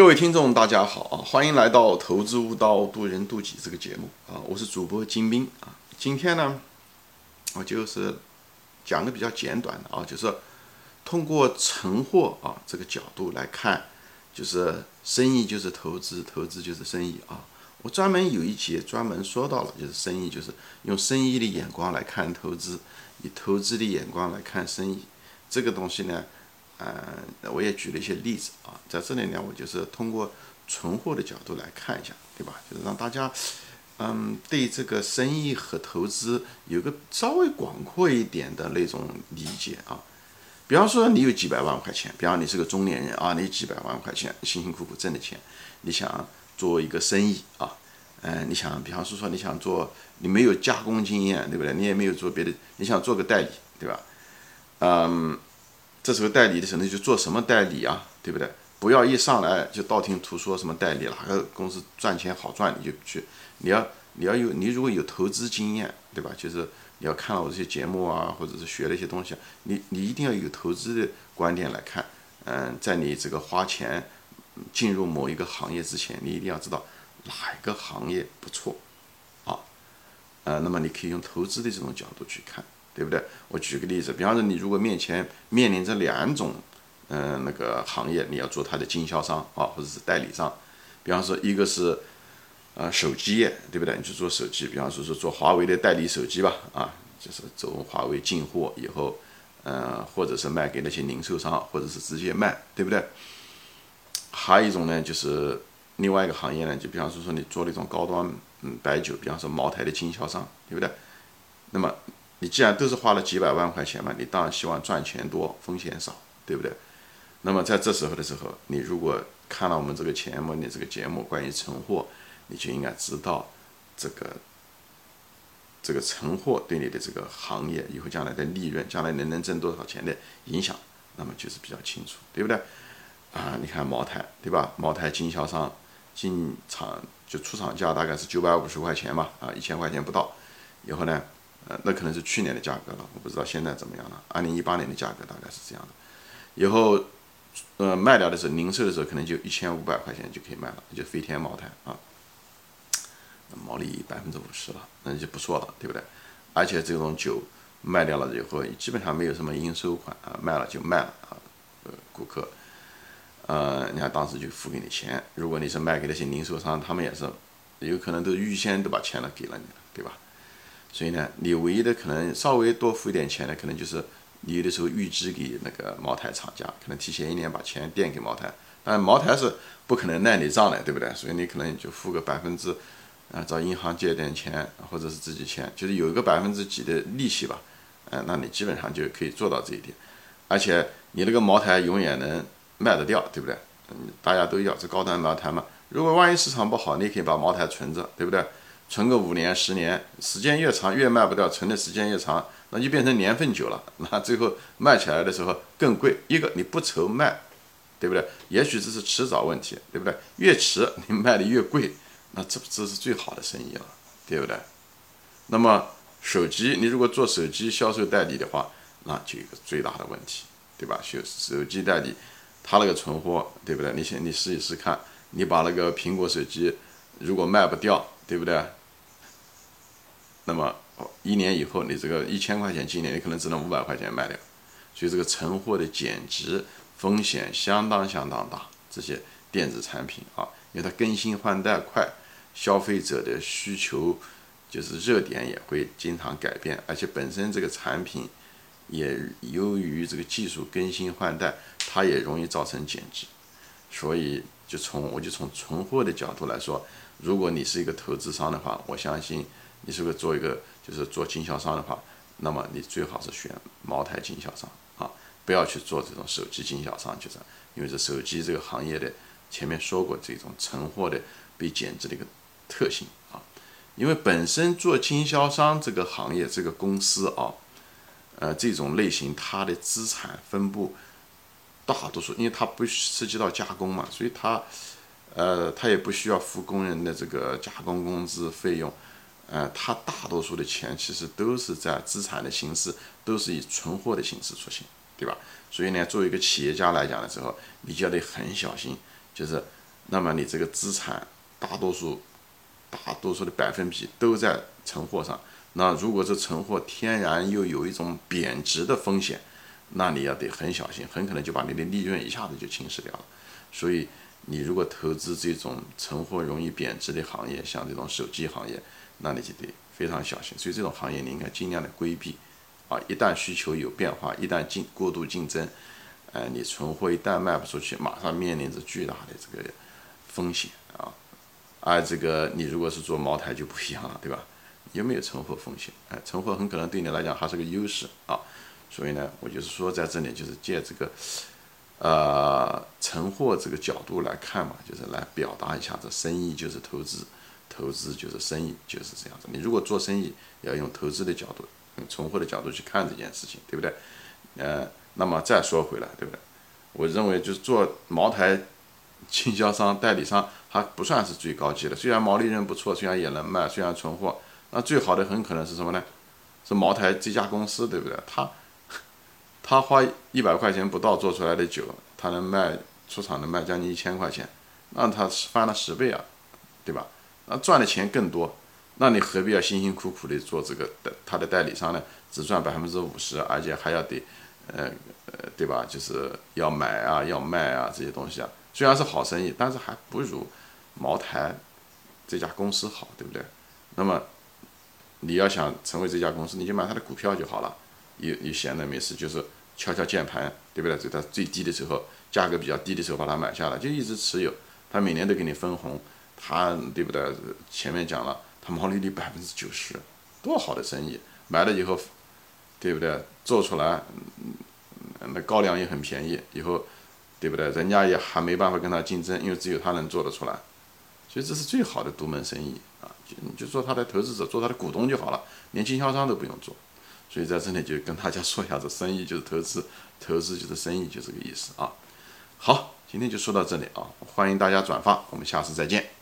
各位听众，大家好啊！欢迎来到《投资悟道，渡人渡己》这个节目啊！我是主播金兵啊。今天呢，我就是讲的比较简短的啊，就是通过存货啊这个角度来看，就是生意就是投资，投资就是生意啊。我专门有一节专门说到了，就是生意就是用生意的眼光来看投资，以投资的眼光来看生意。这个东西呢。嗯，我也举了一些例子啊，在这里呢，我就是通过存货的角度来看一下，对吧？就是让大家，嗯，对这个生意和投资有个稍微广阔一点的那种理解啊。比方说，你有几百万块钱，比方你是个中年人啊，你几百万块钱辛辛苦苦挣的钱，你想做一个生意啊，嗯，你想，比方说说你想做，你没有加工经验，对不对？你也没有做别的，你想做个代理，对吧？嗯。这时候代理的时候，你就做什么代理啊？对不对？不要一上来就道听途说什么代理，哪个公司赚钱好赚你就去。你要你要有你如果有投资经验，对吧？就是你要看了我这些节目啊，或者是学了一些东西，你你一定要有投资的观点来看。嗯，在你这个花钱进入某一个行业之前，你一定要知道哪一个行业不错啊。呃，那么你可以用投资的这种角度去看。对不对？我举个例子，比方说你如果面前面临着两种，嗯，那个行业，你要做它的经销商啊，或者是代理商。比方说一个是，呃，手机业，对不对？你去做手机，比方说是做华为的代理手机吧，啊，就是走华为进货以后，嗯，或者是卖给那些零售商，或者是直接卖，对不对？还有一种呢，就是另外一个行业呢，就比方说说你做那种高端嗯白酒，比方说茅台的经销商，对不对？那么。你既然都是花了几百万块钱嘛，你当然希望赚钱多，风险少，对不对？那么在这时候的时候，你如果看了我们这个节目，你这个节目关于存货，你就应该知道这个这个存货对你的这个行业以后将来的利润，将来能能挣多少钱的影响，那么就是比较清楚，对不对？啊，你看茅台，对吧？茅台经销商进厂就出厂价大概是九百五十块钱嘛，啊，一千块钱不到，以后呢？呃，那可能是去年的价格了，我不知道现在怎么样了。二零一八年的价格大概是这样的，以后，呃，卖掉的时候，零售的时候可能就一千五百块钱就可以卖了，就飞天茅台啊，毛利百分之五十了，那就不错了，对不对？而且这种酒卖掉了以后，基本上没有什么应收款啊，卖了就卖了啊，呃，顾客，呃，你看当时就付给你钱，如果你是卖给那些零售商，他们也是有可能都预先都把钱都给了你了，对吧？所以呢，你唯一的可能稍微多付一点钱的，可能就是你有的时候预支给那个茅台厂家，可能提前一年把钱垫给茅台，但茅台是不可能赖你账的，对不对？所以你可能就付个百分之，啊，找银行借点钱，或者是自己钱，就是有一个百分之几的利息吧，嗯，那你基本上就可以做到这一点，而且你那个茅台永远能卖得掉，对不对？嗯，大家都要这高端茅台嘛，如果万一市场不好，你可以把茅台存着，对不对？存个五年、十年，时间越长越卖不掉，存的时间越长，那就变成年份酒了。那最后卖起来的时候更贵。一个你不愁卖，对不对？也许这是迟早问题，对不对？越迟你卖的越贵，那这这是最好的生意了，对不对？那么手机，你如果做手机销售代理的话，那就一个最大的问题，对吧？手手机代理，他那个存货，对不对？你先你试一试看，你把那个苹果手机如果卖不掉，对不对？那么一年以后，你这个一千块钱今年你可能只能五百块钱卖掉，所以这个存货的减值风险相当相当大。这些电子产品啊，因为它更新换代快，消费者的需求就是热点也会经常改变，而且本身这个产品也由于这个技术更新换代，它也容易造成减值。所以就从我就从存货的角度来说，如果你是一个投资商的话，我相信。你是个做一个就是做经销商的话，那么你最好是选茅台经销商啊，不要去做这种手机经销商，就是因为这手机这个行业的前面说过这种存货的被减值的一个特性啊，因为本身做经销商这个行业这个公司啊，呃这种类型它的资产分布大多数，因为它不涉及到加工嘛，所以它呃他也不需要付工人的这个加工工资费用。呃，他大多数的钱其实都是在资产的形式，都是以存货的形式出现，对吧？所以呢，作为一个企业家来讲的时候，你就得很小心，就是那么你这个资产大多数大多数的百分比都在存货上。那如果这存货天然又有一种贬值的风险，那你要得很小心，很可能就把你的利润一下子就侵蚀掉了。所以你如果投资这种存货容易贬值的行业，像这种手机行业，那你就得非常小心。所以这种行业你应该尽量的规避。啊，一旦需求有变化，一旦竞过度竞争，呃，你存货一旦卖不出去，马上面临着巨大的这个风险啊。而这个你如果是做茅台就不一样了，对吧？有没有存货风险？哎，存货很可能对你来讲还是个优势啊。所以呢，我就是说在这里就是借这个，呃，存货这个角度来看嘛，就是来表达一下，这生意就是投资，投资就是生意，就是这样子。你如果做生意，要用投资的角度。用存货的角度去看这件事情，对不对？呃，那么再说回来，对不对？我认为就是做茅台经销商、代理商，还不算是最高级的。虽然毛利润不错，虽然也能卖，虽然存货，那最好的很可能是什么呢？是茅台这家公司，对不对？它他花一百块钱不到做出来的酒，他能卖出厂能卖将近一千块钱，那他翻了十倍啊，对吧？那赚的钱更多。那你何必要辛辛苦苦的做这个的？他的代理商呢，只赚百分之五十，而且还要得，呃呃，对吧？就是要买啊，要卖啊，这些东西啊，虽然是好生意，但是还不如茅台这家公司好，对不对？那么你要想成为这家公司，你就买他的股票就好了。你你闲的没事，就是敲敲键盘，对不对？在它最低的时候，价格比较低的时候把它买下来，就一直持有，他每年都给你分红，他对不对？前面讲了。它毛利率百分之九十，多好的生意！买了以后，对不对？做出来，那高粱也很便宜，以后，对不对？人家也还没办法跟他竞争，因为只有他能做得出来，所以这是最好的独门生意啊！就就做他的投资者，做他的股东就好了，连经销商都不用做。所以在这里就跟大家说一下，这生意就是投资，投资就是生意，就这个意思啊。好，今天就说到这里啊，欢迎大家转发，我们下次再见。